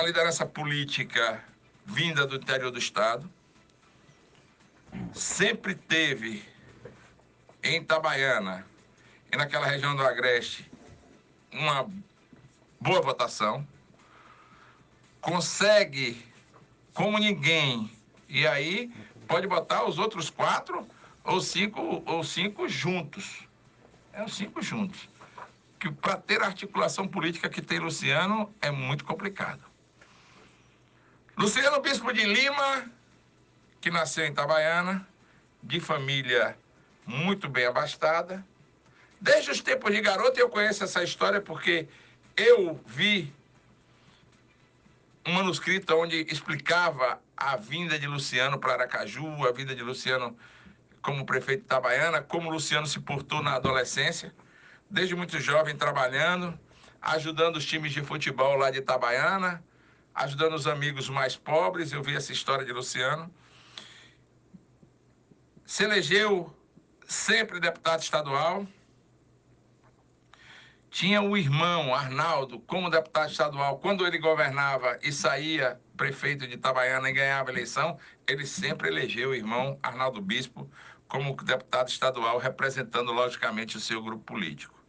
uma liderança política vinda do interior do Estado, sempre teve em Itabaiana e naquela região do Agreste uma boa votação, consegue como ninguém, e aí pode botar os outros quatro ou cinco, ou cinco juntos. É os cinco juntos. Que para ter a articulação política que tem Luciano é muito complicado. Luciano Bispo de Lima, que nasceu em Itabaiana, de família muito bem abastada. Desde os tempos de garoto eu conheço essa história porque eu vi um manuscrito onde explicava a vinda de Luciano para Aracaju, a vinda de Luciano como prefeito de Itabaiana, como Luciano se portou na adolescência, desde muito jovem trabalhando, ajudando os times de futebol lá de Itabaiana, ajudando os amigos mais pobres. Eu vi essa história de Luciano. Se elegeu sempre deputado estadual. Tinha o irmão Arnaldo como deputado estadual. Quando ele governava e saía prefeito de Itabaiana e ganhava eleição, ele sempre elegeu o irmão Arnaldo Bispo como deputado estadual, representando logicamente o seu grupo político.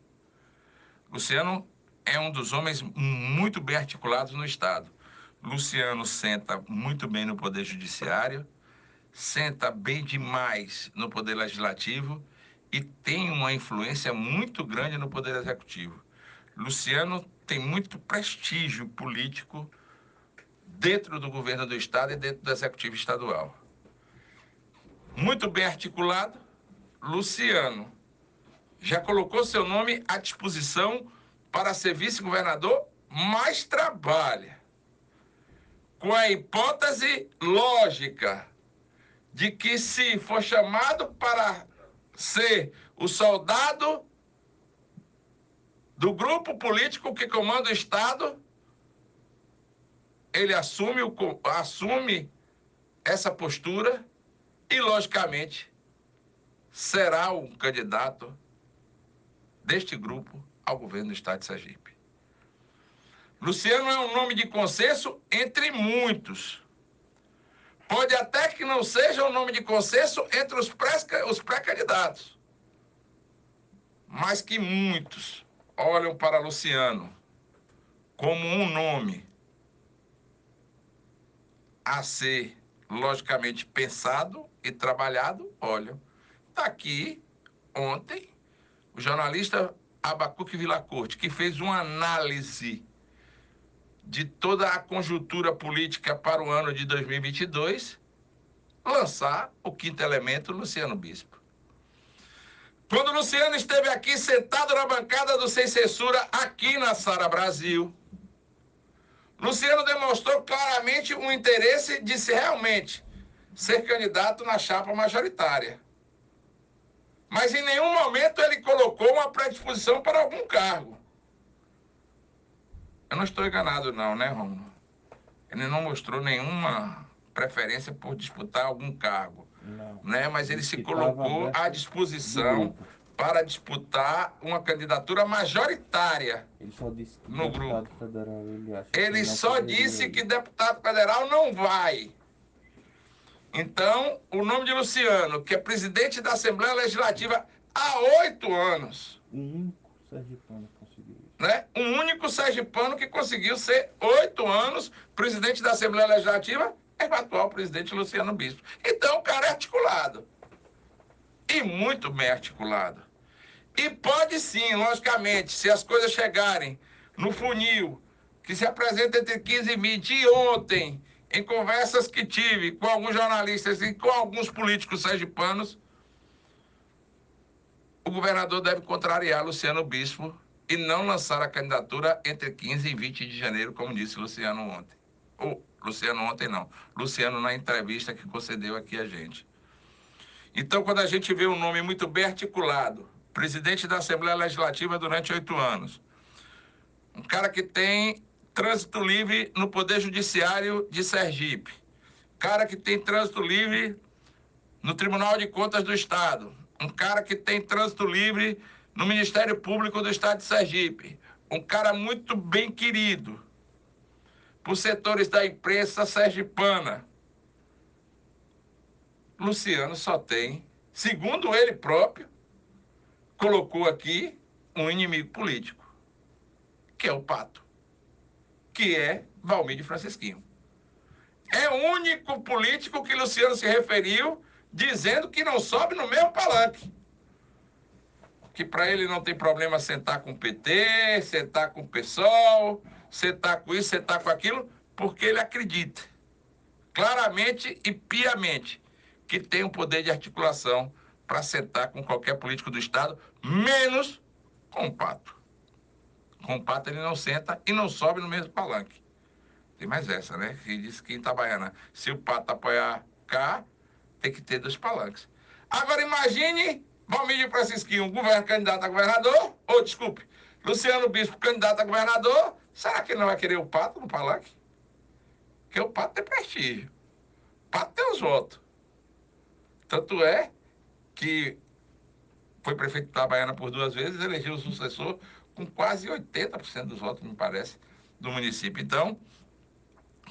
Luciano é um dos homens muito bem articulados no Estado. Luciano senta muito bem no Poder Judiciário, senta bem demais no Poder Legislativo e tem uma influência muito grande no Poder Executivo. Luciano tem muito prestígio político dentro do governo do Estado e dentro do Executivo Estadual. Muito bem articulado, Luciano já colocou seu nome à disposição para ser vice-governador, mas trabalha com a hipótese lógica de que se for chamado para ser o soldado do grupo político que comanda o Estado, ele assume, o, assume essa postura e, logicamente, será um candidato deste grupo ao governo do Estado de Sergipe. Luciano é um nome de consenso entre muitos. Pode até que não seja um nome de consenso entre os pré-candidatos. Mas que muitos olham para Luciano como um nome a ser logicamente pensado e trabalhado, olham. Está aqui ontem o jornalista Abacuque Vilacorte, que fez uma análise de toda a conjuntura política para o ano de 2022, lançar o quinto elemento, Luciano Bispo. Quando Luciano esteve aqui sentado na bancada do Sem Censura, aqui na Sara Brasil, Luciano demonstrou claramente um interesse de se realmente ser candidato na chapa majoritária. Mas em nenhum momento ele colocou uma predisposição para algum cargo. Eu não estou enganado, não, né, Romulo? Ele não mostrou nenhuma preferência por disputar algum cargo. Não. Né? Mas ele se colocou à disposição para disputar uma candidatura majoritária ele só disse que no grupo. Federal, ele, ele só disse que deputado federal não vai. Então, o nome de Luciano, que é presidente da Assembleia Legislativa há oito anos. Único sergipano né? Um único sergipano que conseguiu ser oito anos presidente da Assembleia Legislativa é o atual presidente Luciano Bispo. Então o cara é articulado. E muito bem articulado. E pode sim, logicamente, se as coisas chegarem no funil, que se apresenta entre 15 e 20, e ontem, em conversas que tive com alguns jornalistas e com alguns políticos sergipanos, o governador deve contrariar Luciano Bispo e não lançar a candidatura entre 15 e 20 de janeiro, como disse Luciano ontem. Ou Luciano ontem não, Luciano na entrevista que concedeu aqui a gente. Então, quando a gente vê um nome muito bem articulado, presidente da Assembleia Legislativa durante oito anos, um cara que tem trânsito livre no Poder Judiciário de Sergipe, cara que tem trânsito livre no Tribunal de Contas do Estado, um cara que tem trânsito livre no Ministério Público do Estado de Sergipe. Um cara muito bem querido. por setores da imprensa sergipana. Luciano só tem, segundo ele próprio, colocou aqui um inimigo político, que é o Pato, que é Valmir Francisquinho. É o único político que Luciano se referiu dizendo que não sobe no mesmo palanque. Que para ele não tem problema sentar com o PT, sentar com o PSOL, sentar com isso, sentar com aquilo, porque ele acredita claramente e piamente que tem o um poder de articulação para sentar com qualquer político do Estado, menos com o Pato. Com o Pato ele não senta e não sobe no mesmo palanque. Tem mais essa, né? Que diz que em Itabaiana, se o Pato apoiar cá, tem que ter dois palanques. Agora imagine Valmir Francisquinho, governo candidato a governador, ou desculpe, Luciano Bispo candidato a governador, será que ele não vai querer o Pato no palanque? Porque o Pato tem prestígio. O Pato tem os votos. Tanto é que foi prefeito de Itabaiana por duas vezes, elegeu o sucessor com quase 80% dos votos, me parece, do município. Então,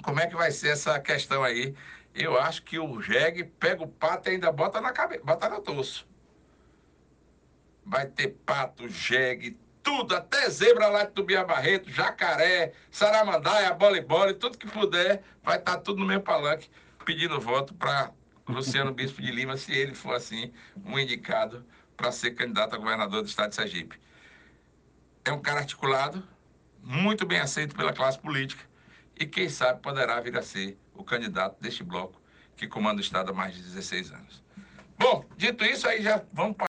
como é que vai ser essa questão aí? Eu acho que o jegue pega o pato e ainda bota na cabeça, bota no torso. Vai ter pato, jegue, tudo, até zebra lá de Tubia Barreto, jacaré, saramandaia, bola e bola, tudo que puder, vai estar tá tudo no meu palanque pedindo voto para Luciano Bispo de Lima, se ele for assim, um indicado para ser candidato a governador do estado de Sergipe. É um cara articulado, muito bem aceito pela classe política e quem sabe poderá vir a ser o candidato deste bloco que comanda o estado há mais de 16 anos. Bom, dito isso, aí já vamos